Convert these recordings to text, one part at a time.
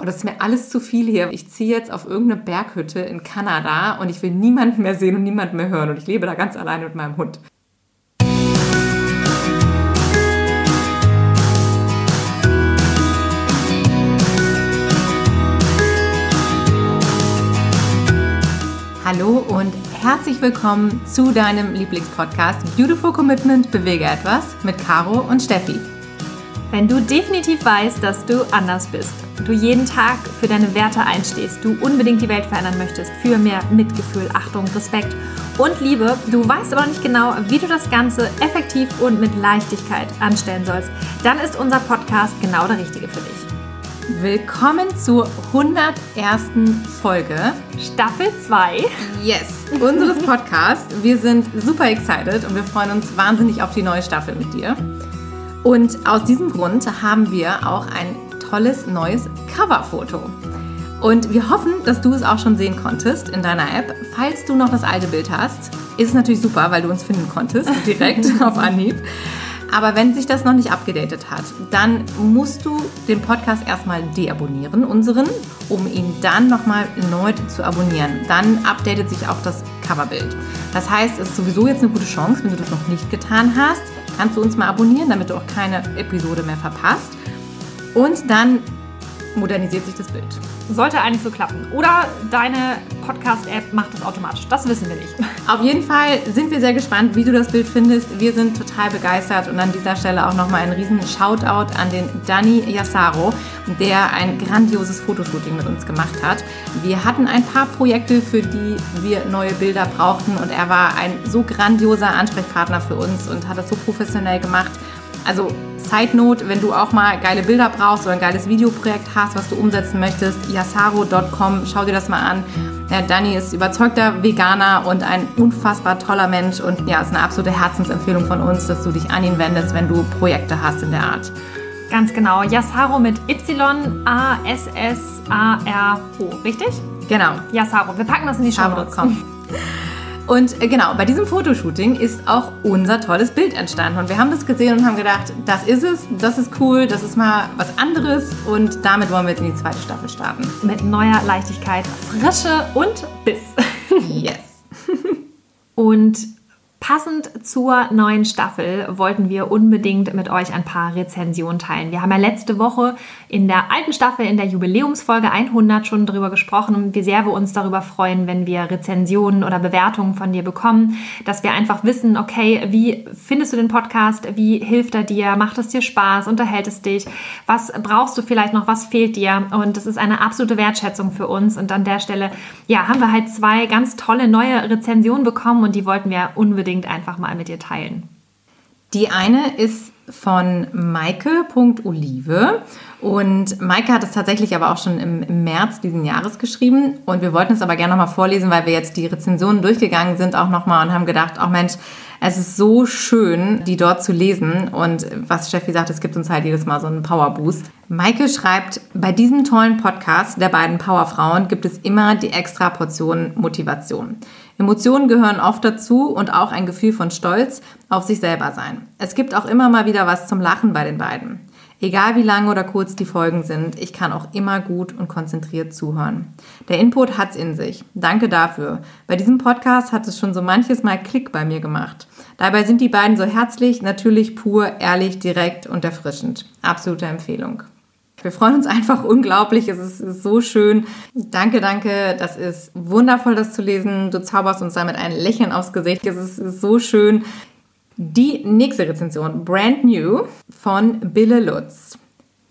oh, das ist mir alles zu viel hier. Ich ziehe jetzt auf irgendeine Berghütte in Kanada und ich will niemanden mehr sehen und niemanden mehr hören und ich lebe da ganz alleine mit meinem Hund. Hallo und herzlich willkommen zu deinem Lieblingspodcast Beautiful Commitment Bewege etwas mit Caro und Steffi. Wenn du definitiv weißt, dass du anders bist, du jeden Tag für deine Werte einstehst, du unbedingt die Welt verändern möchtest, für mehr Mitgefühl, Achtung, Respekt und Liebe, du weißt aber nicht genau, wie du das Ganze effektiv und mit Leichtigkeit anstellen sollst, dann ist unser Podcast genau der richtige für dich. Willkommen zur 101. Folge. Staffel 2. Yes, unseres Podcasts. Wir sind super excited und wir freuen uns wahnsinnig auf die neue Staffel mit dir. Und aus diesem Grund haben wir auch ein tolles neues Coverfoto. Und wir hoffen, dass du es auch schon sehen konntest in deiner App. Falls du noch das alte Bild hast, ist es natürlich super, weil du uns finden konntest, direkt auf Anhieb. Aber wenn sich das noch nicht abgedatet hat, dann musst du den Podcast erstmal deabonnieren, unseren, um ihn dann nochmal erneut zu abonnieren. Dann updatet sich auch das Coverbild. Das heißt, es ist sowieso jetzt eine gute Chance, wenn du das noch nicht getan hast, kannst du uns mal abonnieren, damit du auch keine Episode mehr verpasst. Und dann modernisiert sich das Bild. Sollte eigentlich so klappen. Oder deine Podcast-App macht das automatisch. Das wissen wir nicht. Auf jeden Fall sind wir sehr gespannt, wie du das Bild findest. Wir sind total begeistert und an dieser Stelle auch nochmal ein riesen Shoutout an den Dani Yassaro, der ein grandioses Fotoshooting mit uns gemacht hat. Wir hatten ein paar Projekte, für die wir neue Bilder brauchten und er war ein so grandioser Ansprechpartner für uns und hat das so professionell gemacht. Also Note, wenn du auch mal geile Bilder brauchst oder ein geiles Videoprojekt hast, was du umsetzen möchtest, yasaro.com, schau dir das mal an. Ja, Dani ist überzeugter Veganer und ein unfassbar toller Mensch und ja, ist eine absolute Herzensempfehlung von uns, dass du dich an ihn wendest, wenn du Projekte hast in der Art. Ganz genau. Yasaro mit Y-A-S-S-A-R-O, richtig? Genau. Yasaro. Wir packen das in die Show. Und äh, genau, bei diesem Fotoshooting ist auch unser tolles Bild entstanden. Und wir haben das gesehen und haben gedacht, das ist es, das ist cool, das ist mal was anderes. Und damit wollen wir jetzt in die zweite Staffel starten. Mit neuer Leichtigkeit, Frische und Biss. Yes. und Passend zur neuen Staffel wollten wir unbedingt mit euch ein paar Rezensionen teilen. Wir haben ja letzte Woche in der alten Staffel, in der Jubiläumsfolge 100 schon darüber gesprochen, wie sehr wir uns darüber freuen, wenn wir Rezensionen oder Bewertungen von dir bekommen, dass wir einfach wissen, okay, wie findest du den Podcast, wie hilft er dir, macht es dir Spaß, unterhält es dich, was brauchst du vielleicht noch, was fehlt dir? Und das ist eine absolute Wertschätzung für uns. Und an der Stelle, ja, haben wir halt zwei ganz tolle neue Rezensionen bekommen und die wollten wir unbedingt unbedingt einfach mal mit dir teilen. Die eine ist von Maike.olive und Maike hat es tatsächlich aber auch schon im, im, März diesen Jahres geschrieben und wir wollten es aber gerne nochmal vorlesen, weil wir jetzt die Rezensionen durchgegangen sind auch nochmal und haben gedacht, auch oh Mensch, es ist so schön, die dort zu lesen und was Steffi sagt, es gibt uns halt jedes Mal so einen Powerboost. Maike schreibt, bei diesem tollen Podcast der beiden Powerfrauen gibt es immer die extra Portion Motivation. Emotionen gehören oft dazu und auch ein Gefühl von Stolz auf sich selber sein. Es gibt auch immer mal wieder was zum Lachen bei den beiden. Egal wie lang oder kurz die Folgen sind, ich kann auch immer gut und konzentriert zuhören. Der Input hat's in sich. Danke dafür. Bei diesem Podcast hat es schon so manches Mal Klick bei mir gemacht. Dabei sind die beiden so herzlich, natürlich, pur, ehrlich, direkt und erfrischend. Absolute Empfehlung. Wir freuen uns einfach unglaublich. Es ist, ist, so schön. Danke, danke. Das ist wundervoll, das zu lesen. Du zauberst uns damit ein Lächeln aufs Gesicht. Es ist, ist so schön. Die nächste Rezension, Brand New von Bille Lutz.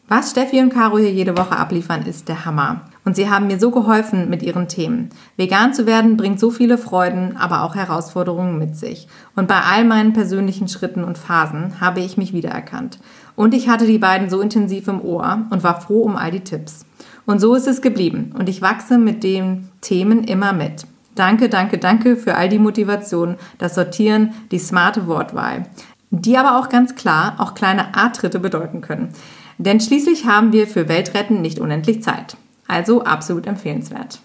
Was Steffi und Caro hier jede Woche abliefern, ist der Hammer. Und sie haben mir so geholfen mit ihren Themen. Vegan zu werden bringt so viele Freuden, aber auch Herausforderungen mit sich. Und bei all meinen persönlichen Schritten und Phasen habe ich mich wiedererkannt. Und ich hatte die beiden so intensiv im Ohr und war froh um all die Tipps. Und so ist es geblieben. Und ich wachse mit den Themen immer mit. Danke, danke, danke für all die Motivation, das Sortieren, die smarte Wortwahl. Die aber auch ganz klar auch kleine A-Tritte bedeuten können. Denn schließlich haben wir für Weltretten nicht unendlich Zeit. Also absolut empfehlenswert.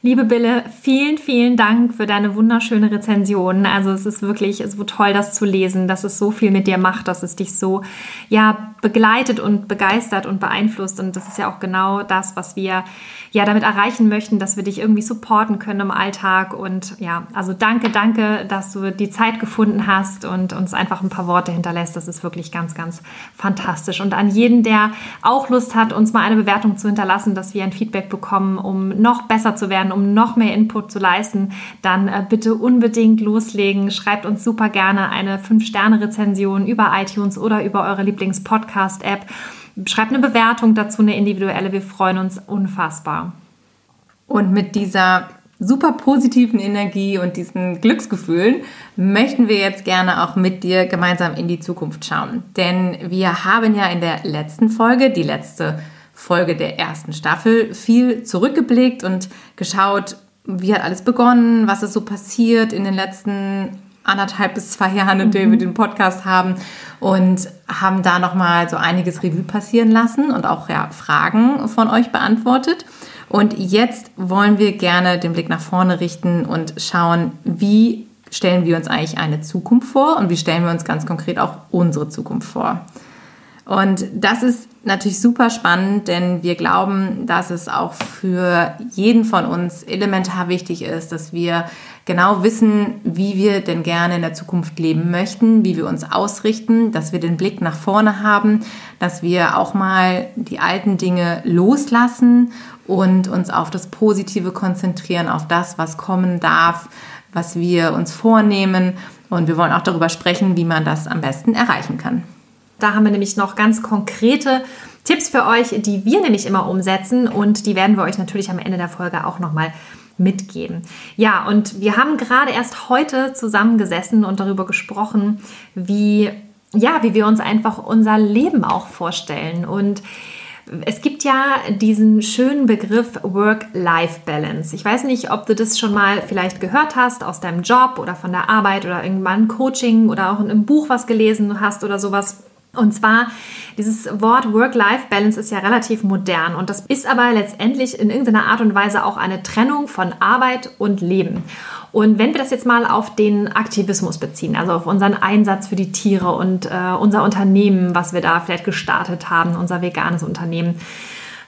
Liebe Bille, vielen, vielen Dank für deine wunderschöne Rezension. Also es ist wirklich so toll, das zu lesen, dass es so viel mit dir macht, dass es dich so ja begleitet und begeistert und beeinflusst. Und das ist ja auch genau das, was wir ja damit erreichen möchten, dass wir dich irgendwie supporten können im Alltag. Und ja, also danke, danke, dass du die Zeit gefunden hast und uns einfach ein paar Worte hinterlässt. Das ist wirklich ganz, ganz fantastisch. Und an jeden, der auch Lust hat, uns mal eine Bewertung zu hinterlassen, dass wir ein Feedback bekommen, um noch besser zu werden, um noch mehr Input zu leisten, dann äh, bitte unbedingt loslegen. Schreibt uns super gerne eine 5-Sterne-Rezension über iTunes oder über eure Lieblings-Podcast-App. Schreibt eine Bewertung dazu, eine individuelle. Wir freuen uns unfassbar. Und mit dieser super positiven Energie und diesen Glücksgefühlen möchten wir jetzt gerne auch mit dir gemeinsam in die Zukunft schauen. Denn wir haben ja in der letzten Folge, die letzte Folge der ersten Staffel, viel zurückgeblickt und geschaut, wie hat alles begonnen, was ist so passiert in den letzten anderthalb bis zwei Jahren, in denen wir mhm. den Podcast haben und haben da nochmal so einiges Revue passieren lassen und auch ja, Fragen von euch beantwortet. Und jetzt wollen wir gerne den Blick nach vorne richten und schauen, wie stellen wir uns eigentlich eine Zukunft vor und wie stellen wir uns ganz konkret auch unsere Zukunft vor. Und das ist natürlich super spannend, denn wir glauben, dass es auch für jeden von uns elementar wichtig ist, dass wir genau wissen, wie wir denn gerne in der Zukunft leben möchten, wie wir uns ausrichten, dass wir den Blick nach vorne haben, dass wir auch mal die alten Dinge loslassen und uns auf das Positive konzentrieren, auf das, was kommen darf, was wir uns vornehmen. Und wir wollen auch darüber sprechen, wie man das am besten erreichen kann. Da haben wir nämlich noch ganz konkrete Tipps für euch, die wir nämlich immer umsetzen und die werden wir euch natürlich am Ende der Folge auch nochmal mitgeben. Ja, und wir haben gerade erst heute zusammengesessen und darüber gesprochen, wie ja, wie wir uns einfach unser Leben auch vorstellen und es gibt ja diesen schönen Begriff Work-Life-Balance. Ich weiß nicht, ob du das schon mal vielleicht gehört hast aus deinem Job oder von der Arbeit oder irgendwann Coaching oder auch in einem Buch was gelesen hast oder sowas. Und zwar, dieses Wort Work-Life-Balance ist ja relativ modern und das ist aber letztendlich in irgendeiner Art und Weise auch eine Trennung von Arbeit und Leben. Und wenn wir das jetzt mal auf den Aktivismus beziehen, also auf unseren Einsatz für die Tiere und äh, unser Unternehmen, was wir da vielleicht gestartet haben, unser veganes Unternehmen,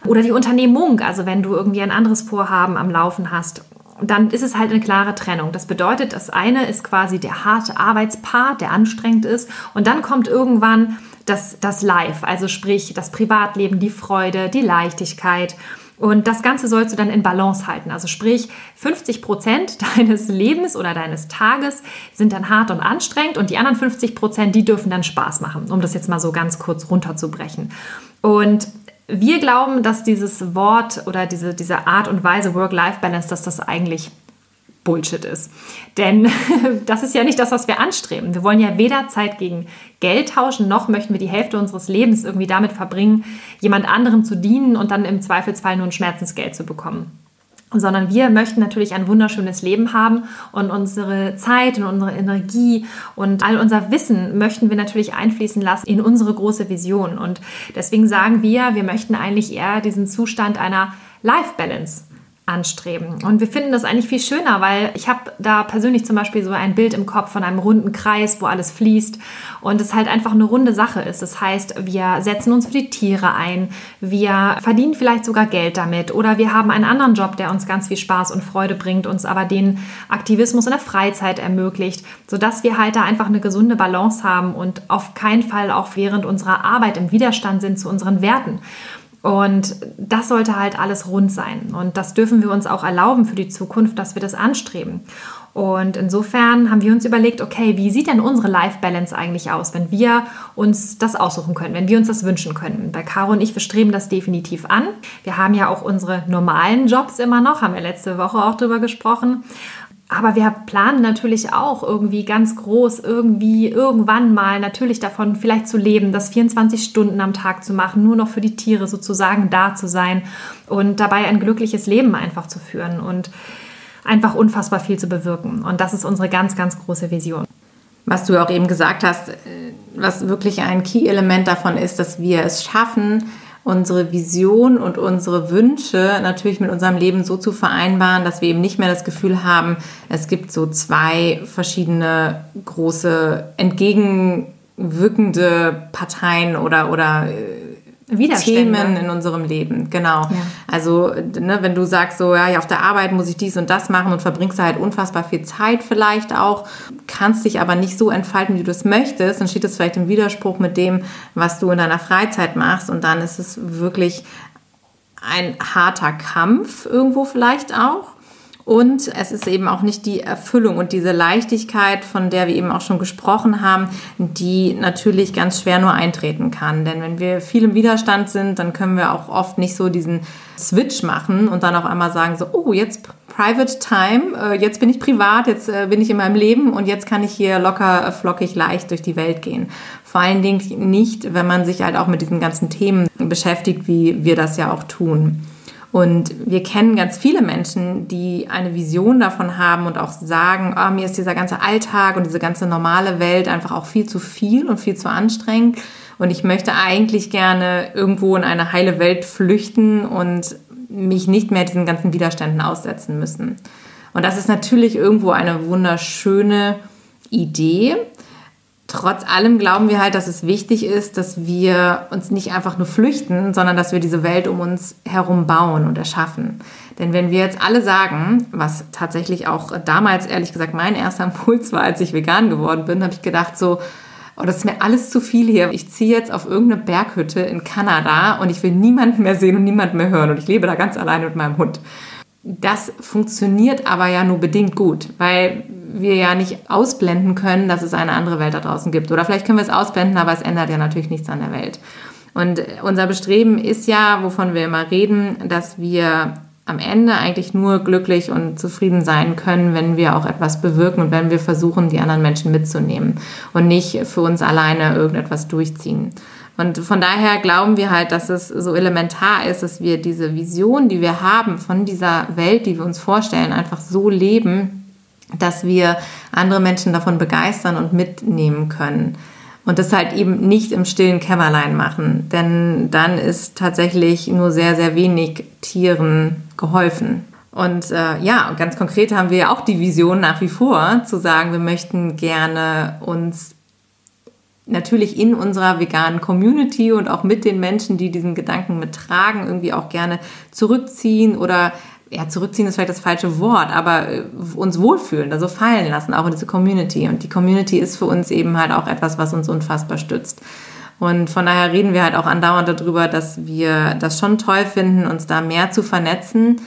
oder die Unternehmung, also wenn du irgendwie ein anderes Vorhaben am Laufen hast, dann ist es halt eine klare Trennung. Das bedeutet, das eine ist quasi der harte Arbeitspart, der anstrengend ist, und dann kommt irgendwann das, das Live, also sprich das Privatleben, die Freude, die Leichtigkeit. Und das Ganze sollst du dann in Balance halten. Also sprich, 50 Prozent deines Lebens oder deines Tages sind dann hart und anstrengend und die anderen 50 Prozent, die dürfen dann Spaß machen, um das jetzt mal so ganz kurz runterzubrechen. Und wir glauben, dass dieses Wort oder diese, diese Art und Weise Work-Life-Balance, dass das eigentlich Bullshit ist. Denn das ist ja nicht das, was wir anstreben. Wir wollen ja weder Zeit gegen Geld tauschen, noch möchten wir die Hälfte unseres Lebens irgendwie damit verbringen, jemand anderem zu dienen und dann im Zweifelsfall nur ein Schmerzensgeld zu bekommen. Sondern wir möchten natürlich ein wunderschönes Leben haben und unsere Zeit und unsere Energie und all unser Wissen möchten wir natürlich einfließen lassen in unsere große Vision. Und deswegen sagen wir, wir möchten eigentlich eher diesen Zustand einer Life Balance anstreben. Und wir finden das eigentlich viel schöner, weil ich habe da persönlich zum Beispiel so ein Bild im Kopf von einem runden Kreis, wo alles fließt und es halt einfach eine runde Sache ist. Das heißt, wir setzen uns für die Tiere ein, wir verdienen vielleicht sogar Geld damit oder wir haben einen anderen Job, der uns ganz viel Spaß und Freude bringt, uns aber den Aktivismus in der Freizeit ermöglicht, sodass wir halt da einfach eine gesunde Balance haben und auf keinen Fall auch während unserer Arbeit im Widerstand sind zu unseren Werten. Und das sollte halt alles rund sein. Und das dürfen wir uns auch erlauben für die Zukunft, dass wir das anstreben. Und insofern haben wir uns überlegt, okay, wie sieht denn unsere Life Balance eigentlich aus, wenn wir uns das aussuchen können, wenn wir uns das wünschen können? Bei Caro und ich, wir streben das definitiv an. Wir haben ja auch unsere normalen Jobs immer noch, haben wir letzte Woche auch drüber gesprochen. Aber wir planen natürlich auch irgendwie ganz groß, irgendwie irgendwann mal natürlich davon vielleicht zu leben, das 24 Stunden am Tag zu machen, nur noch für die Tiere sozusagen da zu sein und dabei ein glückliches Leben einfach zu führen und einfach unfassbar viel zu bewirken. Und das ist unsere ganz, ganz große Vision. Was du auch eben gesagt hast, äh, was wirklich ein Key-Element davon ist, dass wir es schaffen, unsere Vision und unsere Wünsche natürlich mit unserem Leben so zu vereinbaren, dass wir eben nicht mehr das Gefühl haben, es gibt so zwei verschiedene große entgegenwirkende Parteien oder, oder äh, Themen in unserem Leben, genau. Ja. Also, ne, wenn du sagst, so, ja, auf der Arbeit muss ich dies und das machen und verbringst da halt unfassbar viel Zeit vielleicht auch, kannst dich aber nicht so entfalten, wie du es möchtest, dann steht es vielleicht im Widerspruch mit dem, was du in deiner Freizeit machst und dann ist es wirklich ein harter Kampf irgendwo vielleicht auch. Und es ist eben auch nicht die Erfüllung und diese Leichtigkeit, von der wir eben auch schon gesprochen haben, die natürlich ganz schwer nur eintreten kann. Denn wenn wir viel im Widerstand sind, dann können wir auch oft nicht so diesen Switch machen und dann auf einmal sagen so, oh, jetzt Private Time, äh, jetzt bin ich privat, jetzt äh, bin ich in meinem Leben und jetzt kann ich hier locker, äh, flockig, leicht durch die Welt gehen. Vor allen Dingen nicht, wenn man sich halt auch mit diesen ganzen Themen beschäftigt, wie wir das ja auch tun. Und wir kennen ganz viele Menschen, die eine Vision davon haben und auch sagen, oh, mir ist dieser ganze Alltag und diese ganze normale Welt einfach auch viel zu viel und viel zu anstrengend. Und ich möchte eigentlich gerne irgendwo in eine heile Welt flüchten und mich nicht mehr diesen ganzen Widerständen aussetzen müssen. Und das ist natürlich irgendwo eine wunderschöne Idee. Trotz allem glauben wir halt, dass es wichtig ist, dass wir uns nicht einfach nur flüchten, sondern dass wir diese Welt um uns herum bauen und erschaffen. Denn wenn wir jetzt alle sagen, was tatsächlich auch damals ehrlich gesagt mein erster Impuls war, als ich vegan geworden bin, habe ich gedacht so, oh, das ist mir alles zu viel hier. Ich ziehe jetzt auf irgendeine Berghütte in Kanada und ich will niemanden mehr sehen und niemanden mehr hören und ich lebe da ganz alleine mit meinem Hund. Das funktioniert aber ja nur bedingt gut, weil wir ja nicht ausblenden können, dass es eine andere Welt da draußen gibt. Oder vielleicht können wir es ausblenden, aber es ändert ja natürlich nichts an der Welt. Und unser Bestreben ist ja, wovon wir immer reden, dass wir am Ende eigentlich nur glücklich und zufrieden sein können, wenn wir auch etwas bewirken und wenn wir versuchen, die anderen Menschen mitzunehmen und nicht für uns alleine irgendetwas durchziehen. Und von daher glauben wir halt, dass es so elementar ist, dass wir diese Vision, die wir haben von dieser Welt, die wir uns vorstellen, einfach so leben, dass wir andere Menschen davon begeistern und mitnehmen können. Und das halt eben nicht im stillen Kämmerlein machen, denn dann ist tatsächlich nur sehr, sehr wenig Tieren geholfen. Und äh, ja, ganz konkret haben wir ja auch die Vision nach wie vor, zu sagen, wir möchten gerne uns natürlich in unserer veganen Community und auch mit den Menschen, die diesen Gedanken mittragen, irgendwie auch gerne zurückziehen oder ja, zurückziehen ist vielleicht das falsche Wort, aber äh, uns wohlfühlen, also fallen lassen, auch in diese Community. Und die Community ist für uns eben halt auch etwas, was uns unfassbar stützt. Und von daher reden wir halt auch andauernd darüber, dass wir das schon toll finden, uns da mehr zu vernetzen.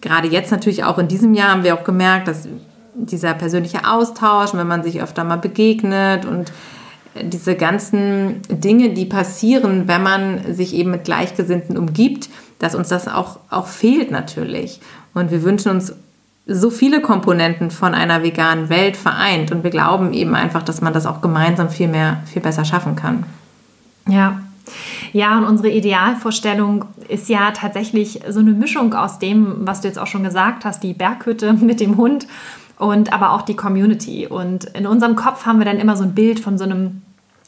Gerade jetzt natürlich auch in diesem Jahr haben wir auch gemerkt, dass dieser persönliche Austausch, wenn man sich öfter mal begegnet und diese ganzen Dinge, die passieren, wenn man sich eben mit Gleichgesinnten umgibt, dass uns das auch, auch fehlt natürlich. Und wir wünschen uns so viele Komponenten von einer veganen Welt vereint. Und wir glauben eben einfach, dass man das auch gemeinsam viel mehr, viel besser schaffen kann. Ja. Ja, und unsere Idealvorstellung ist ja tatsächlich so eine Mischung aus dem, was du jetzt auch schon gesagt hast, die Berghütte mit dem Hund und aber auch die Community. Und in unserem Kopf haben wir dann immer so ein Bild von so einem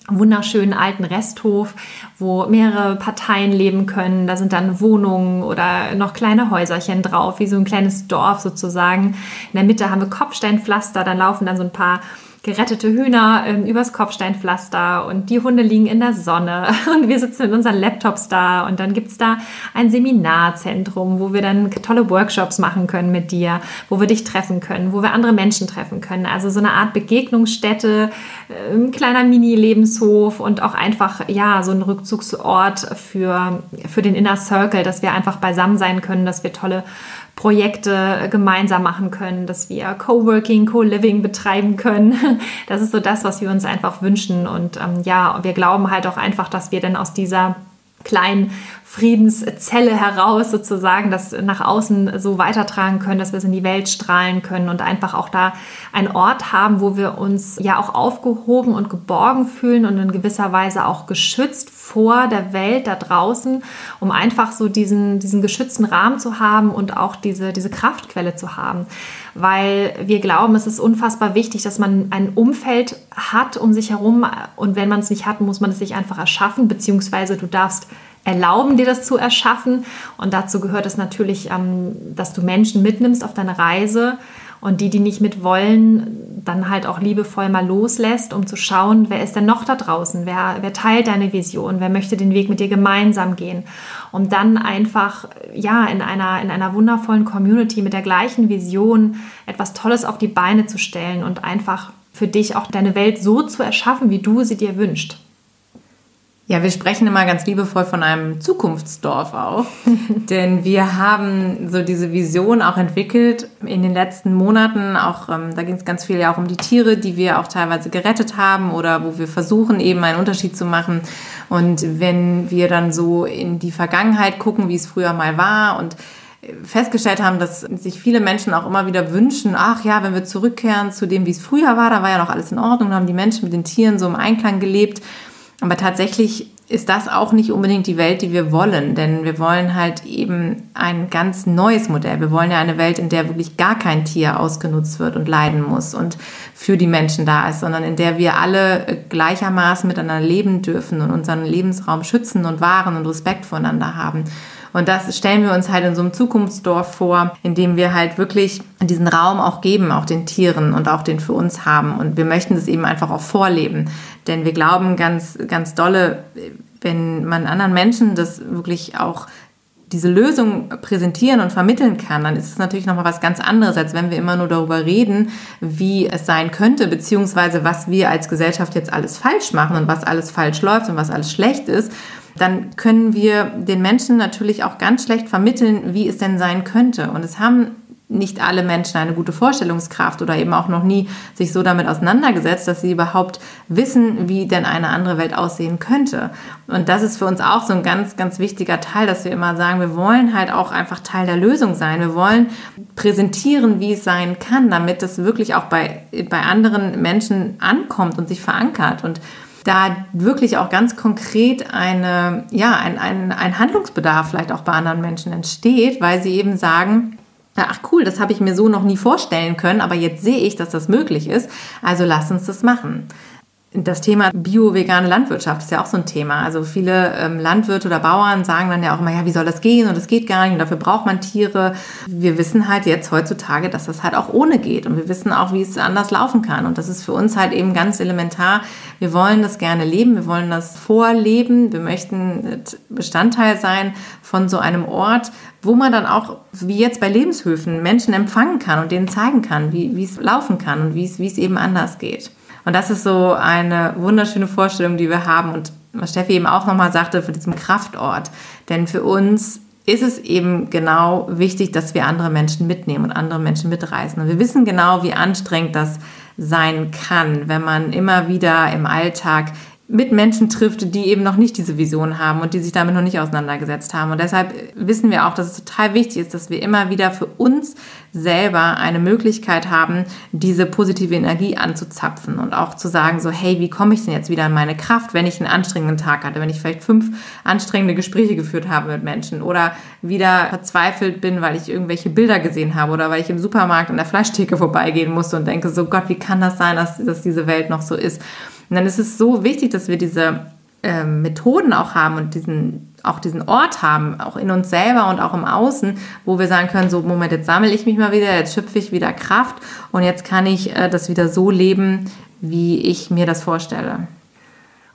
wunderschönen alten Resthof, wo mehrere Parteien leben können. Da sind dann Wohnungen oder noch kleine Häuserchen drauf, wie so ein kleines Dorf sozusagen. In der Mitte haben wir Kopfsteinpflaster, dann laufen dann so ein paar gerettete Hühner ähm, übers Kopfsteinpflaster und die Hunde liegen in der Sonne und wir sitzen mit unseren Laptops da und dann gibt es da ein Seminarzentrum, wo wir dann tolle Workshops machen können mit dir, wo wir dich treffen können, wo wir andere Menschen treffen können. Also so eine Art Begegnungsstätte, äh, ein kleiner Mini-Lebenshof und auch einfach, ja, so ein Rückzugsort für, für den Inner Circle, dass wir einfach beisammen sein können, dass wir tolle Projekte gemeinsam machen können, dass wir Coworking, Co-Living betreiben können. Das ist so das, was wir uns einfach wünschen. Und ähm, ja, wir glauben halt auch einfach, dass wir dann aus dieser kleinen Friedenszelle heraus sozusagen das nach außen so weitertragen können, dass wir es in die Welt strahlen können und einfach auch da einen Ort haben, wo wir uns ja auch aufgehoben und geborgen fühlen und in gewisser Weise auch geschützt vor der Welt da draußen, um einfach so diesen, diesen geschützten Rahmen zu haben und auch diese, diese Kraftquelle zu haben. Weil wir glauben, es ist unfassbar wichtig, dass man ein Umfeld hat um sich herum und wenn man es nicht hat, muss man es sich einfach erschaffen, beziehungsweise du darfst erlauben, dir das zu erschaffen. Und dazu gehört es natürlich, ähm, dass du Menschen mitnimmst auf deine Reise und die, die nicht mit wollen, dann halt auch liebevoll mal loslässt, um zu schauen, wer ist denn noch da draußen, wer, wer teilt deine Vision, wer möchte den Weg mit dir gemeinsam gehen, um dann einfach ja in einer, in einer wundervollen Community mit der gleichen Vision etwas Tolles auf die Beine zu stellen und einfach für dich auch deine Welt so zu erschaffen, wie du sie dir wünschst. Ja, wir sprechen immer ganz liebevoll von einem Zukunftsdorf auch, denn wir haben so diese Vision auch entwickelt in den letzten Monaten. Auch ähm, da ging es ganz viel ja auch um die Tiere, die wir auch teilweise gerettet haben oder wo wir versuchen eben einen Unterschied zu machen. Und wenn wir dann so in die Vergangenheit gucken, wie es früher mal war und festgestellt haben, dass sich viele Menschen auch immer wieder wünschen, ach ja, wenn wir zurückkehren zu dem, wie es früher war, da war ja noch alles in Ordnung, da haben die Menschen mit den Tieren so im Einklang gelebt. Aber tatsächlich ist das auch nicht unbedingt die Welt, die wir wollen, denn wir wollen halt eben ein ganz neues Modell. Wir wollen ja eine Welt, in der wirklich gar kein Tier ausgenutzt wird und leiden muss und für die Menschen da ist, sondern in der wir alle gleichermaßen miteinander leben dürfen und unseren Lebensraum schützen und wahren und Respekt voneinander haben. Und das stellen wir uns halt in so einem Zukunftsdorf vor, in dem wir halt wirklich diesen Raum auch geben, auch den Tieren und auch den für uns haben. Und wir möchten das eben einfach auch vorleben. Denn wir glauben ganz, ganz dolle, wenn man anderen Menschen das wirklich auch diese Lösung präsentieren und vermitteln kann, dann ist es natürlich nochmal was ganz anderes, als wenn wir immer nur darüber reden, wie es sein könnte, beziehungsweise was wir als Gesellschaft jetzt alles falsch machen und was alles falsch läuft und was alles schlecht ist dann können wir den Menschen natürlich auch ganz schlecht vermitteln, wie es denn sein könnte. Und es haben nicht alle Menschen eine gute Vorstellungskraft oder eben auch noch nie sich so damit auseinandergesetzt, dass sie überhaupt wissen, wie denn eine andere Welt aussehen könnte. Und das ist für uns auch so ein ganz, ganz wichtiger Teil, dass wir immer sagen, wir wollen halt auch einfach Teil der Lösung sein. Wir wollen präsentieren, wie es sein kann, damit es wirklich auch bei, bei anderen Menschen ankommt und sich verankert. Und da wirklich auch ganz konkret eine, ja, ein, ein, ein Handlungsbedarf vielleicht auch bei anderen Menschen entsteht, weil sie eben sagen, ach cool, das habe ich mir so noch nie vorstellen können, aber jetzt sehe ich, dass das möglich ist, also lass uns das machen. Das Thema bio-vegane Landwirtschaft ist ja auch so ein Thema. Also viele ähm, Landwirte oder Bauern sagen dann ja auch immer, ja, wie soll das gehen? Und es geht gar nicht und dafür braucht man Tiere. Wir wissen halt jetzt heutzutage, dass das halt auch ohne geht und wir wissen auch, wie es anders laufen kann. Und das ist für uns halt eben ganz elementar. Wir wollen das gerne leben, wir wollen das vorleben, wir möchten Bestandteil sein von so einem Ort, wo man dann auch, wie jetzt bei Lebenshöfen, Menschen empfangen kann und denen zeigen kann, wie, es laufen kann und wie es eben anders geht. Und das ist so eine wunderschöne Vorstellung, die wir haben und was Steffi eben auch nochmal sagte, für diesem Kraftort. Denn für uns ist es eben genau wichtig, dass wir andere Menschen mitnehmen und andere Menschen mitreißen. Und wir wissen genau, wie anstrengend das sein kann, wenn man immer wieder im Alltag mit Menschen trifft, die eben noch nicht diese Vision haben und die sich damit noch nicht auseinandergesetzt haben. Und deshalb wissen wir auch, dass es total wichtig ist, dass wir immer wieder für uns selber eine Möglichkeit haben, diese positive Energie anzuzapfen und auch zu sagen, so, hey, wie komme ich denn jetzt wieder in meine Kraft, wenn ich einen anstrengenden Tag hatte, wenn ich vielleicht fünf anstrengende Gespräche geführt habe mit Menschen oder wieder verzweifelt bin, weil ich irgendwelche Bilder gesehen habe oder weil ich im Supermarkt an der Fleischtheke vorbeigehen musste und denke, so Gott, wie kann das sein, dass, dass diese Welt noch so ist? Und dann ist es so wichtig, dass wir diese äh, Methoden auch haben und diesen, auch diesen Ort haben, auch in uns selber und auch im Außen, wo wir sagen können, so Moment, jetzt sammle ich mich mal wieder, jetzt schöpfe ich wieder Kraft und jetzt kann ich äh, das wieder so leben, wie ich mir das vorstelle.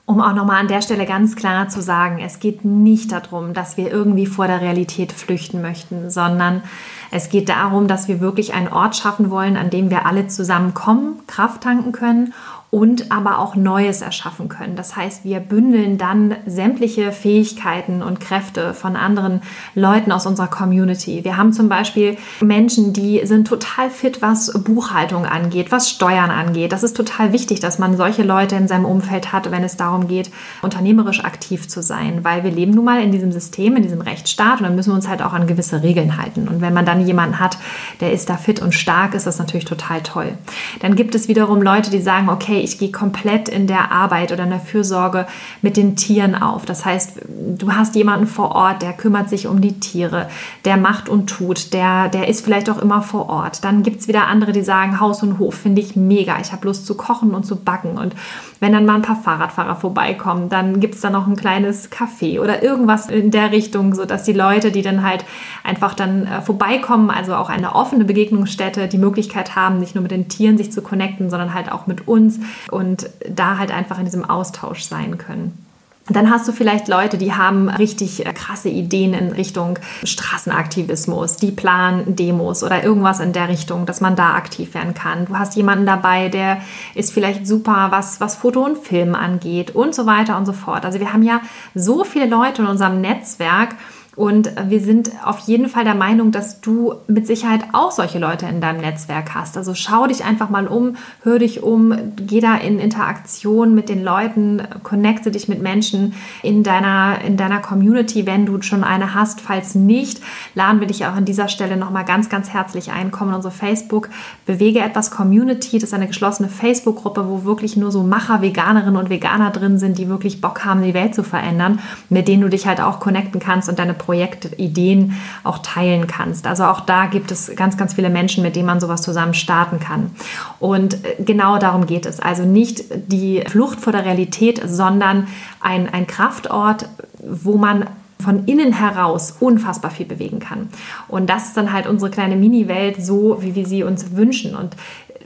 Um auch nochmal an der Stelle ganz klar zu sagen, es geht nicht darum, dass wir irgendwie vor der Realität flüchten möchten, sondern es geht darum, dass wir wirklich einen Ort schaffen wollen, an dem wir alle zusammenkommen, Kraft tanken können und aber auch Neues erschaffen können. Das heißt, wir bündeln dann sämtliche Fähigkeiten und Kräfte von anderen Leuten aus unserer Community. Wir haben zum Beispiel Menschen, die sind total fit, was Buchhaltung angeht, was Steuern angeht. Das ist total wichtig, dass man solche Leute in seinem Umfeld hat, wenn es darum geht, unternehmerisch aktiv zu sein, weil wir leben nun mal in diesem System, in diesem Rechtsstaat und dann müssen wir uns halt auch an gewisse Regeln halten. Und wenn man dann jemanden hat, der ist da fit und stark, ist das natürlich total toll. Dann gibt es wiederum Leute, die sagen, okay, ich gehe komplett in der Arbeit oder in der Fürsorge mit den Tieren auf. Das heißt, du hast jemanden vor Ort, der kümmert sich um die Tiere, der macht und tut, der, der ist vielleicht auch immer vor Ort. Dann gibt es wieder andere, die sagen, Haus und Hof finde ich mega. Ich habe Lust zu kochen und zu backen. Und wenn dann mal ein paar Fahrradfahrer vorbeikommen, dann gibt es da noch ein kleines Café oder irgendwas in der Richtung, sodass die Leute, die dann halt einfach dann äh, vorbeikommen, also auch eine offene Begegnungsstätte, die Möglichkeit haben, nicht nur mit den Tieren sich zu connecten, sondern halt auch mit uns und da halt einfach in diesem Austausch sein können. Dann hast du vielleicht Leute, die haben richtig äh, krasse Ideen in Richtung Straßenaktivismus, die planen Demos oder irgendwas in der Richtung, dass man da aktiv werden kann. Du hast jemanden dabei, der ist vielleicht super, was, was Foto und Film angeht und so weiter und so fort. Also wir haben ja so viele Leute in unserem Netzwerk, und wir sind auf jeden Fall der Meinung, dass du mit Sicherheit auch solche Leute in deinem Netzwerk hast. Also schau dich einfach mal um, hör dich um, geh da in Interaktion mit den Leuten, connecte dich mit Menschen in deiner, in deiner Community, wenn du schon eine hast. Falls nicht, laden wir dich auch an dieser Stelle nochmal ganz, ganz herzlich ein. Komm in unsere Facebook Bewege etwas Community. Das ist eine geschlossene Facebook-Gruppe, wo wirklich nur so Macher, Veganerinnen und Veganer drin sind, die wirklich Bock haben, die Welt zu verändern, mit denen du dich halt auch connecten kannst und deine Projektideen auch teilen kannst. Also auch da gibt es ganz, ganz viele Menschen, mit denen man sowas zusammen starten kann. Und äh, genau darum geht es. Also nicht die Flucht vor der Realität, sondern ein, ein Kraftort, wo man von innen heraus unfassbar viel bewegen kann. Und das ist dann halt unsere kleine Mini-Welt, so wie wir sie uns wünschen. Und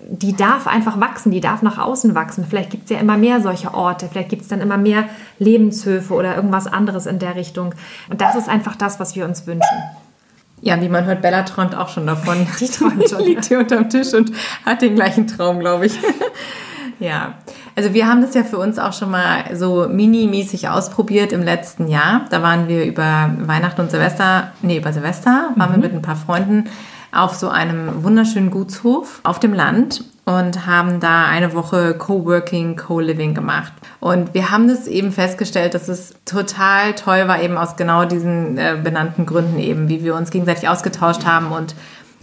die darf einfach wachsen, die darf nach außen wachsen. Vielleicht gibt es ja immer mehr solche Orte, vielleicht gibt es dann immer mehr Lebenshöfe oder irgendwas anderes in der Richtung. Und das ist einfach das, was wir uns wünschen. Ja, wie man hört, Bella träumt auch schon davon. Die träumt schon. Liegt hier unterm Tisch und hat den gleichen Traum, glaube ich. ja, also wir haben das ja für uns auch schon mal so mini-mäßig ausprobiert im letzten Jahr. Da waren wir über Weihnachten und Silvester, nee, über Silvester, waren mhm. wir mit ein paar Freunden auf so einem wunderschönen Gutshof auf dem Land und haben da eine Woche Coworking, Co-Living gemacht. Und wir haben das eben festgestellt, dass es total toll war, eben aus genau diesen äh, benannten Gründen eben, wie wir uns gegenseitig ausgetauscht haben und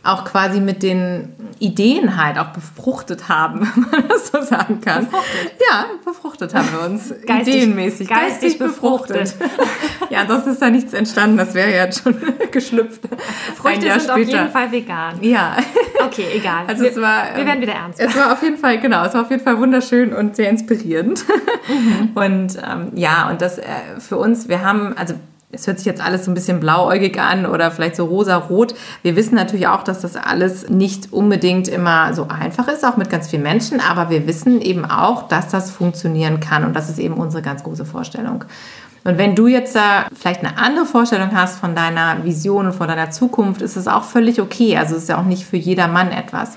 auch quasi mit den Ideen halt auch befruchtet haben, wenn man das so sagen kann. Befruchtet. Ja, befruchtet haben wir uns. geistig, ideenmäßig. Geistig, geistig befruchtet. befruchtet. ja, das ist da nichts entstanden. Das wäre ja schon geschlüpft. Früchte sind später. auf jeden Fall vegan. Ja. Okay, egal. Also wir, es war, wir werden wieder ernst. Es war auf jeden Fall, genau, es war auf jeden Fall wunderschön und sehr inspirierend. Mhm. Und ähm, ja, und das äh, für uns, wir haben, also es hört sich jetzt alles so ein bisschen blauäugig an oder vielleicht so rosa-rot. Wir wissen natürlich auch, dass das alles nicht unbedingt immer so einfach ist, auch mit ganz vielen Menschen, aber wir wissen eben auch, dass das funktionieren kann und das ist eben unsere ganz große Vorstellung. Und wenn du jetzt da vielleicht eine andere Vorstellung hast von deiner Vision und von deiner Zukunft, ist es auch völlig okay. Also es ist ja auch nicht für jedermann etwas.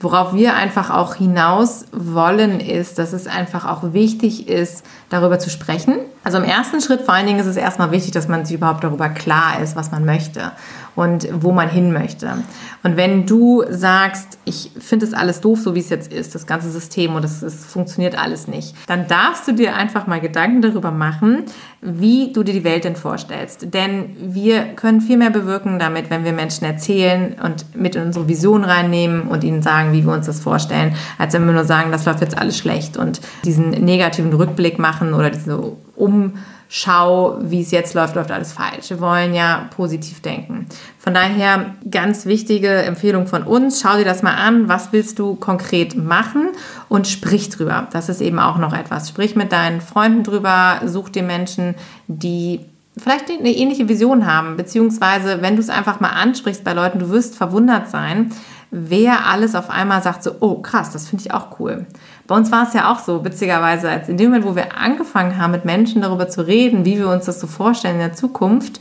Worauf wir einfach auch hinaus wollen, ist, dass es einfach auch wichtig ist, darüber zu sprechen. Also im ersten Schritt vor allen Dingen ist es erstmal wichtig, dass man sich überhaupt darüber klar ist, was man möchte und wo man hin möchte. Und wenn du sagst, ich finde es alles doof, so wie es jetzt ist, das ganze System und es funktioniert alles nicht, dann darfst du dir einfach mal Gedanken darüber machen, wie du dir die Welt denn vorstellst. Denn wir können viel mehr bewirken damit, wenn wir Menschen erzählen und mit in unsere Vision reinnehmen und ihnen sagen, wie wir uns das vorstellen, als wenn wir nur sagen, das läuft jetzt alles schlecht und diesen negativen Rückblick machen oder diese um schau, wie es jetzt läuft, läuft alles falsch. Wir wollen ja positiv denken. Von daher ganz wichtige Empfehlung von uns. Schau dir das mal an. Was willst du konkret machen? Und sprich drüber. Das ist eben auch noch etwas. Sprich mit deinen Freunden drüber. Such dir Menschen, die vielleicht eine ähnliche Vision haben. Beziehungsweise, wenn du es einfach mal ansprichst bei Leuten, du wirst verwundert sein, wer alles auf einmal sagt so, oh krass, das finde ich auch cool. Bei uns war es ja auch so, witzigerweise, als in dem Moment, wo wir angefangen haben, mit Menschen darüber zu reden, wie wir uns das so vorstellen in der Zukunft,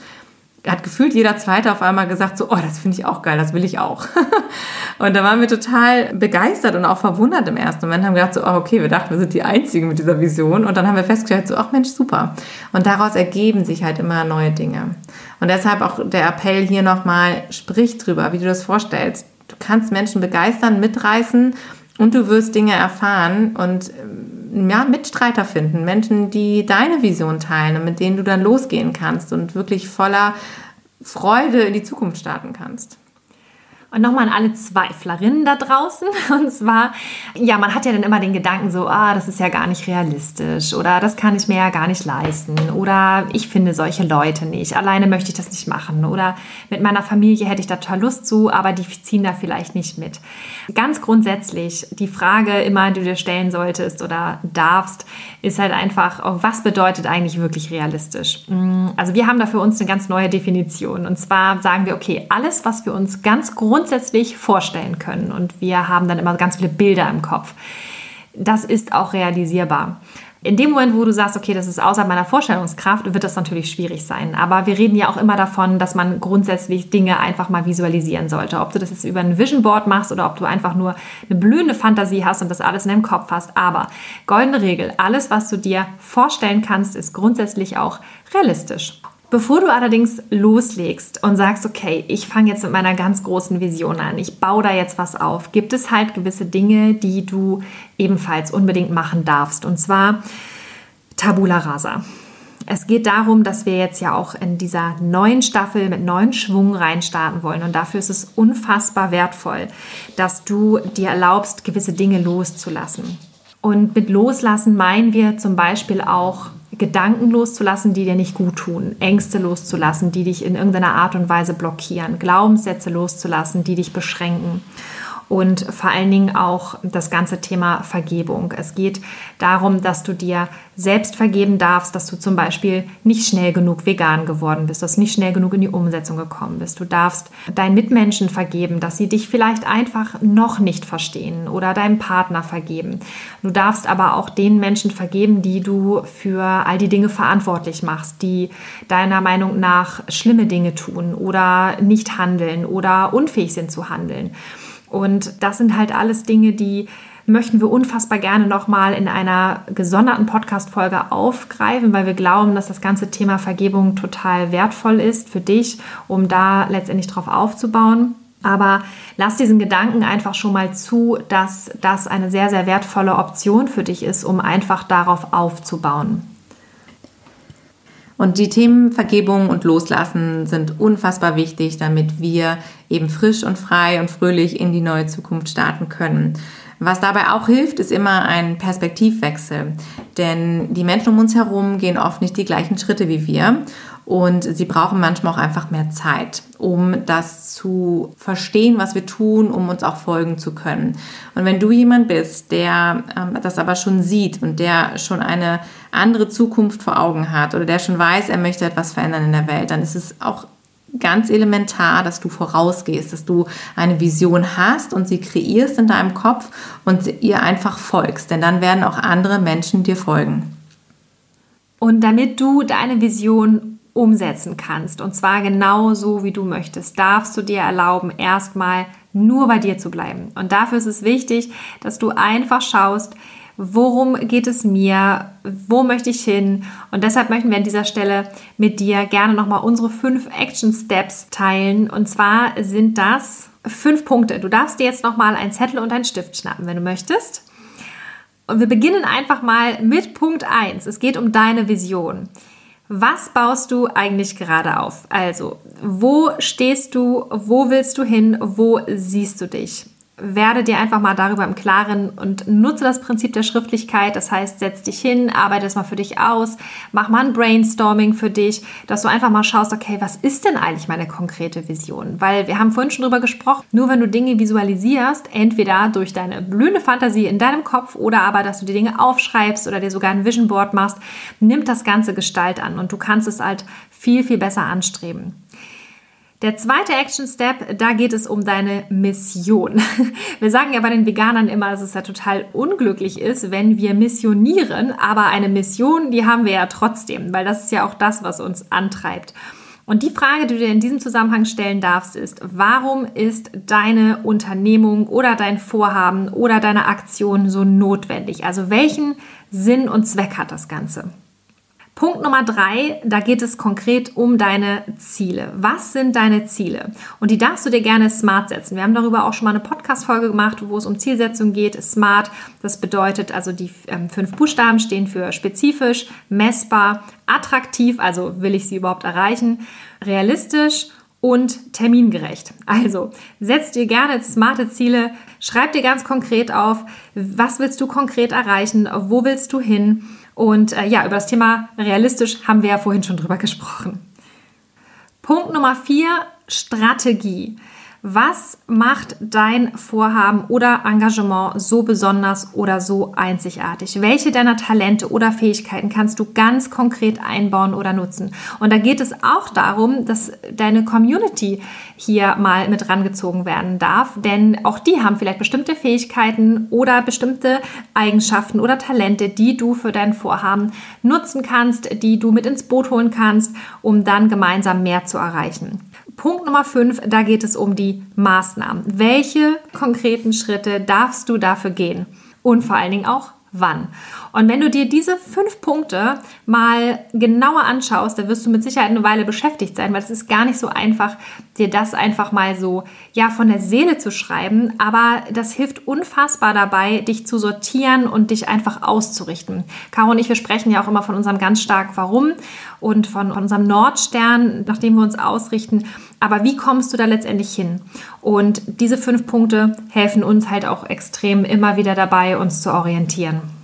hat gefühlt jeder Zweite auf einmal gesagt, so, oh, das finde ich auch geil, das will ich auch. und da waren wir total begeistert und auch verwundert im ersten Moment, haben gedacht, so, oh, okay, wir dachten, wir sind die Einzigen mit dieser Vision. Und dann haben wir festgestellt, so, ach Mensch, super. Und daraus ergeben sich halt immer neue Dinge. Und deshalb auch der Appell hier nochmal, sprich drüber, wie du das vorstellst. Du kannst Menschen begeistern, mitreißen und du wirst Dinge erfahren und ähm, ja, Mitstreiter finden, Menschen, die deine Vision teilen und mit denen du dann losgehen kannst und wirklich voller Freude in die Zukunft starten kannst. Und nochmal an alle Zweiflerinnen da draußen. Und zwar, ja, man hat ja dann immer den Gedanken so, ah, das ist ja gar nicht realistisch oder das kann ich mir ja gar nicht leisten oder ich finde solche Leute nicht. Alleine möchte ich das nicht machen oder mit meiner Familie hätte ich da total Lust zu, aber die ziehen da vielleicht nicht mit. Ganz grundsätzlich, die Frage immer, die du dir stellen solltest oder darfst, ist halt einfach, was bedeutet eigentlich wirklich realistisch? Mm, also wir haben da für uns eine ganz neue Definition. Und zwar sagen wir, okay, alles, was wir uns ganz grundsätzlich vorstellen können. Und wir haben dann immer ganz viele Bilder im Kopf. Das ist auch realisierbar. In dem Moment, wo du sagst, okay, das ist außerhalb meiner Vorstellungskraft, wird das natürlich schwierig sein. Aber wir reden ja auch immer davon, dass man grundsätzlich Dinge einfach mal visualisieren sollte. Ob du das jetzt über ein Vision Board machst oder ob du einfach nur eine blühende Fantasie hast und das alles in deinem Kopf hast. Aber goldene Regel, alles, was du dir vorstellen kannst, ist grundsätzlich auch realistisch. Bevor du allerdings loslegst und sagst, okay, ich fange jetzt mit meiner ganz großen Vision an, ich baue da jetzt was auf, gibt es halt gewisse Dinge, die du ebenfalls unbedingt machen darfst. Und zwar Tabula Rasa. Es geht darum, dass wir jetzt ja auch in dieser neuen Staffel mit neuen Schwung reinstarten wollen. Und dafür ist es unfassbar wertvoll, dass du dir erlaubst, gewisse Dinge loszulassen. Und mit Loslassen meinen wir zum Beispiel auch Gedanken loszulassen, die dir nicht gut tun, Ängste loszulassen, die dich in irgendeiner Art und Weise blockieren, Glaubenssätze loszulassen, die dich beschränken und vor allen Dingen auch das ganze Thema Vergebung. Es geht darum, dass du dir selbst vergeben darfst, dass du zum Beispiel nicht schnell genug vegan geworden bist, dass du nicht schnell genug in die Umsetzung gekommen bist. Du darfst deinen Mitmenschen vergeben, dass sie dich vielleicht einfach noch nicht verstehen oder deinem Partner vergeben. Du darfst aber auch den Menschen vergeben, die du für all die Dinge verantwortlich machst, die deiner Meinung nach schlimme Dinge tun oder nicht handeln oder unfähig sind zu handeln. Und das sind halt alles Dinge, die möchten wir unfassbar gerne nochmal in einer gesonderten Podcast-Folge aufgreifen, weil wir glauben, dass das ganze Thema Vergebung total wertvoll ist für dich, um da letztendlich drauf aufzubauen. Aber lass diesen Gedanken einfach schon mal zu, dass das eine sehr, sehr wertvolle Option für dich ist, um einfach darauf aufzubauen. Und die Themen Vergebung und Loslassen sind unfassbar wichtig, damit wir eben frisch und frei und fröhlich in die neue Zukunft starten können. Was dabei auch hilft, ist immer ein Perspektivwechsel. Denn die Menschen um uns herum gehen oft nicht die gleichen Schritte wie wir. Und sie brauchen manchmal auch einfach mehr Zeit, um das zu verstehen, was wir tun, um uns auch folgen zu können. Und wenn du jemand bist, der ähm, das aber schon sieht und der schon eine andere Zukunft vor Augen hat oder der schon weiß, er möchte etwas verändern in der Welt, dann ist es auch ganz elementar, dass du vorausgehst, dass du eine Vision hast und sie kreierst in deinem Kopf und ihr einfach folgst, denn dann werden auch andere Menschen dir folgen. Und damit du deine Vision umsetzen kannst, und zwar genau so, wie du möchtest, darfst du dir erlauben, erstmal nur bei dir zu bleiben. Und dafür ist es wichtig, dass du einfach schaust, worum geht es mir, wo möchte ich hin. Und deshalb möchten wir an dieser Stelle mit dir gerne nochmal unsere fünf Action Steps teilen. Und zwar sind das fünf Punkte. Du darfst dir jetzt nochmal einen Zettel und einen Stift schnappen, wenn du möchtest. Und wir beginnen einfach mal mit Punkt 1. Es geht um deine Vision. Was baust du eigentlich gerade auf? Also, wo stehst du? Wo willst du hin? Wo siehst du dich? Werde dir einfach mal darüber im Klaren und nutze das Prinzip der Schriftlichkeit. Das heißt, setz dich hin, arbeite es mal für dich aus, mach mal ein Brainstorming für dich, dass du einfach mal schaust, okay, was ist denn eigentlich meine konkrete Vision? Weil wir haben vorhin schon darüber gesprochen, nur wenn du Dinge visualisierst, entweder durch deine blühende Fantasie in deinem Kopf oder aber, dass du die Dinge aufschreibst oder dir sogar ein Vision Board machst, nimmt das Ganze Gestalt an und du kannst es halt viel, viel besser anstreben. Der zweite Action Step, da geht es um deine Mission. Wir sagen ja bei den Veganern immer, dass es ja total unglücklich ist, wenn wir missionieren, aber eine Mission, die haben wir ja trotzdem, weil das ist ja auch das, was uns antreibt. Und die Frage, die du dir in diesem Zusammenhang stellen darfst, ist, warum ist deine Unternehmung oder dein Vorhaben oder deine Aktion so notwendig? Also welchen Sinn und Zweck hat das Ganze? Punkt Nummer drei, da geht es konkret um deine Ziele. Was sind deine Ziele? Und die darfst du dir gerne smart setzen. Wir haben darüber auch schon mal eine Podcast-Folge gemacht, wo es um Zielsetzung geht. Smart, das bedeutet also die ähm, fünf Buchstaben stehen für spezifisch, messbar, attraktiv, also will ich sie überhaupt erreichen, realistisch und termingerecht. Also setz dir gerne smarte Ziele, schreib dir ganz konkret auf, was willst du konkret erreichen, wo willst du hin und äh, ja, über das Thema realistisch haben wir ja vorhin schon drüber gesprochen. Punkt Nummer vier, Strategie. Was macht dein Vorhaben oder Engagement so besonders oder so einzigartig? Welche deiner Talente oder Fähigkeiten kannst du ganz konkret einbauen oder nutzen? Und da geht es auch darum, dass deine Community hier mal mit rangezogen werden darf, denn auch die haben vielleicht bestimmte Fähigkeiten oder bestimmte Eigenschaften oder Talente, die du für dein Vorhaben nutzen kannst, die du mit ins Boot holen kannst, um dann gemeinsam mehr zu erreichen. Punkt Nummer 5, da geht es um die Maßnahmen. Welche konkreten Schritte darfst du dafür gehen? Und vor allen Dingen auch, wann. Und wenn du dir diese fünf Punkte mal genauer anschaust, dann wirst du mit Sicherheit eine Weile beschäftigt sein, weil es ist gar nicht so einfach, dir das einfach mal so ja von der Seele zu schreiben. Aber das hilft unfassbar dabei, dich zu sortieren und dich einfach auszurichten. Caro und ich, wir sprechen ja auch immer von unserem ganz stark Warum und von unserem Nordstern, nach dem wir uns ausrichten. Aber wie kommst du da letztendlich hin? Und diese fünf Punkte helfen uns halt auch extrem immer wieder dabei, uns zu orientieren.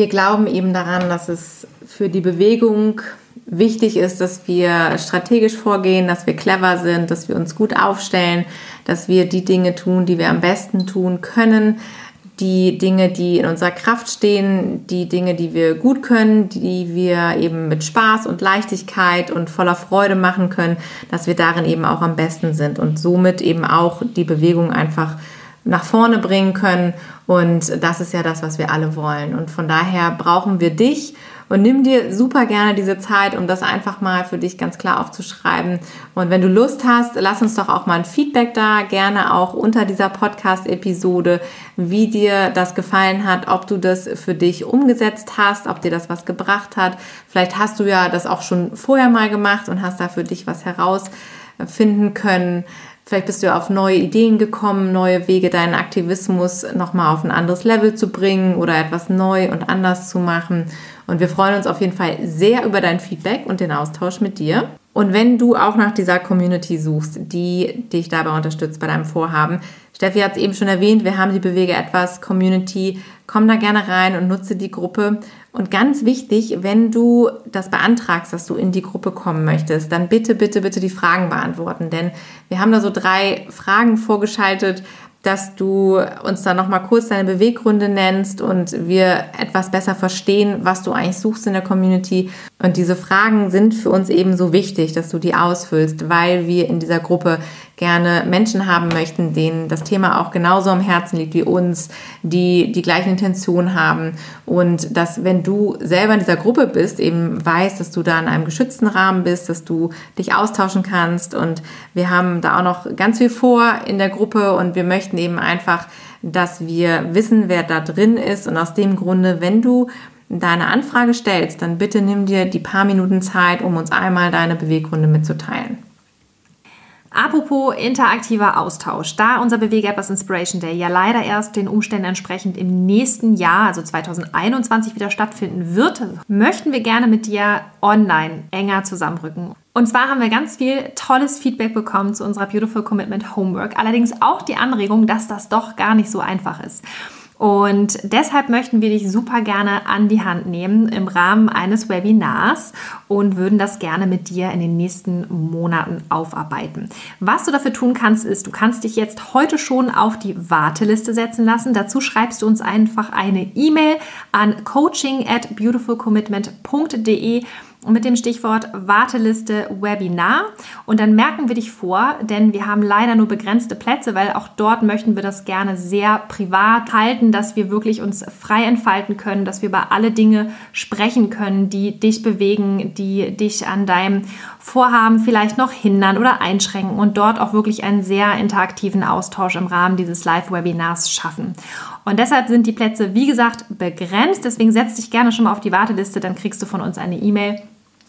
Wir glauben eben daran, dass es für die Bewegung wichtig ist, dass wir strategisch vorgehen, dass wir clever sind, dass wir uns gut aufstellen, dass wir die Dinge tun, die wir am besten tun können, die Dinge, die in unserer Kraft stehen, die Dinge, die wir gut können, die wir eben mit Spaß und Leichtigkeit und voller Freude machen können, dass wir darin eben auch am besten sind und somit eben auch die Bewegung einfach nach vorne bringen können. Und das ist ja das, was wir alle wollen. Und von daher brauchen wir dich und nimm dir super gerne diese Zeit, um das einfach mal für dich ganz klar aufzuschreiben. Und wenn du Lust hast, lass uns doch auch mal ein Feedback da, gerne auch unter dieser Podcast-Episode, wie dir das gefallen hat, ob du das für dich umgesetzt hast, ob dir das was gebracht hat. Vielleicht hast du ja das auch schon vorher mal gemacht und hast da für dich was herausfinden können. Vielleicht bist du auf neue Ideen gekommen, neue Wege, deinen Aktivismus nochmal auf ein anderes Level zu bringen oder etwas neu und anders zu machen. Und wir freuen uns auf jeden Fall sehr über dein Feedback und den Austausch mit dir. Und wenn du auch nach dieser Community suchst, die dich dabei unterstützt bei deinem Vorhaben, Steffi hat es eben schon erwähnt, wir haben die Bewege etwas Community. Komm da gerne rein und nutze die Gruppe. Und ganz wichtig, wenn du das beantragst, dass du in die Gruppe kommen möchtest, dann bitte, bitte, bitte die Fragen beantworten. Denn wir haben da so drei Fragen vorgeschaltet, dass du uns dann nochmal kurz deine Beweggründe nennst und wir etwas besser verstehen, was du eigentlich suchst in der Community. Und diese Fragen sind für uns eben so wichtig, dass du die ausfüllst, weil wir in dieser Gruppe gerne Menschen haben möchten, denen das Thema auch genauso am Herzen liegt wie uns, die die gleichen Intentionen haben. Und dass wenn du selber in dieser Gruppe bist, eben weißt, dass du da in einem geschützten Rahmen bist, dass du dich austauschen kannst. Und wir haben da auch noch ganz viel vor in der Gruppe. Und wir möchten eben einfach, dass wir wissen, wer da drin ist. Und aus dem Grunde, wenn du deine Anfrage stellst, dann bitte nimm dir die paar Minuten Zeit, um uns einmal deine Beweggründe mitzuteilen. Apropos interaktiver Austausch, da unser Bewege etwas Inspiration Day ja leider erst den Umständen entsprechend im nächsten Jahr, also 2021, wieder stattfinden wird, möchten wir gerne mit dir online enger zusammenrücken. Und zwar haben wir ganz viel tolles Feedback bekommen zu unserer Beautiful Commitment Homework, allerdings auch die Anregung, dass das doch gar nicht so einfach ist. Und deshalb möchten wir dich super gerne an die Hand nehmen im Rahmen eines Webinars und würden das gerne mit dir in den nächsten Monaten aufarbeiten. Was du dafür tun kannst, ist, du kannst dich jetzt heute schon auf die Warteliste setzen lassen. Dazu schreibst du uns einfach eine E-Mail an coaching at beautifulcommitment.de mit dem Stichwort Warteliste Webinar. Und dann merken wir dich vor, denn wir haben leider nur begrenzte Plätze, weil auch dort möchten wir das gerne sehr privat halten, dass wir wirklich uns frei entfalten können, dass wir über alle Dinge sprechen können, die dich bewegen, die dich an deinem Vorhaben vielleicht noch hindern oder einschränken und dort auch wirklich einen sehr interaktiven Austausch im Rahmen dieses Live-Webinars schaffen. Und deshalb sind die Plätze, wie gesagt, begrenzt. Deswegen setz dich gerne schon mal auf die Warteliste, dann kriegst du von uns eine E-Mail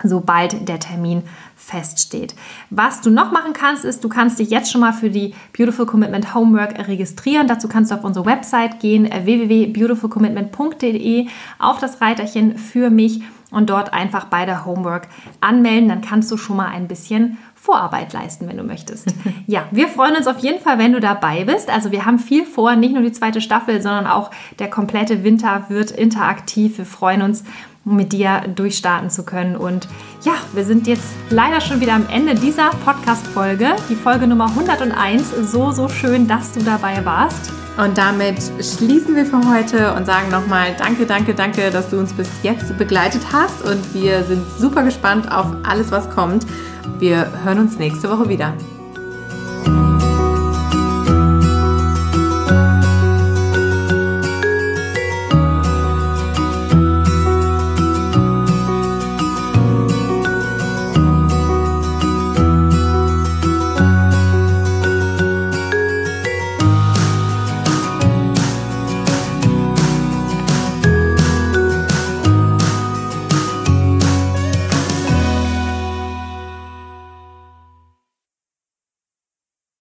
sobald der Termin feststeht. Was du noch machen kannst, ist, du kannst dich jetzt schon mal für die Beautiful Commitment Homework registrieren. Dazu kannst du auf unsere Website gehen, www.beautifulcommitment.de, auf das Reiterchen für mich und dort einfach bei der Homework anmelden. Dann kannst du schon mal ein bisschen Vorarbeit leisten, wenn du möchtest. ja, wir freuen uns auf jeden Fall, wenn du dabei bist. Also wir haben viel vor, nicht nur die zweite Staffel, sondern auch der komplette Winter wird interaktiv. Wir freuen uns, mit dir durchstarten zu können. Und ja, wir sind jetzt leider schon wieder am Ende dieser Podcast-Folge, die Folge Nummer 101. So, so schön, dass du dabei warst. Und damit schließen wir für heute und sagen nochmal Danke, danke, danke, dass du uns bis jetzt begleitet hast. Und wir sind super gespannt auf alles, was kommt. Wir hören uns nächste Woche wieder.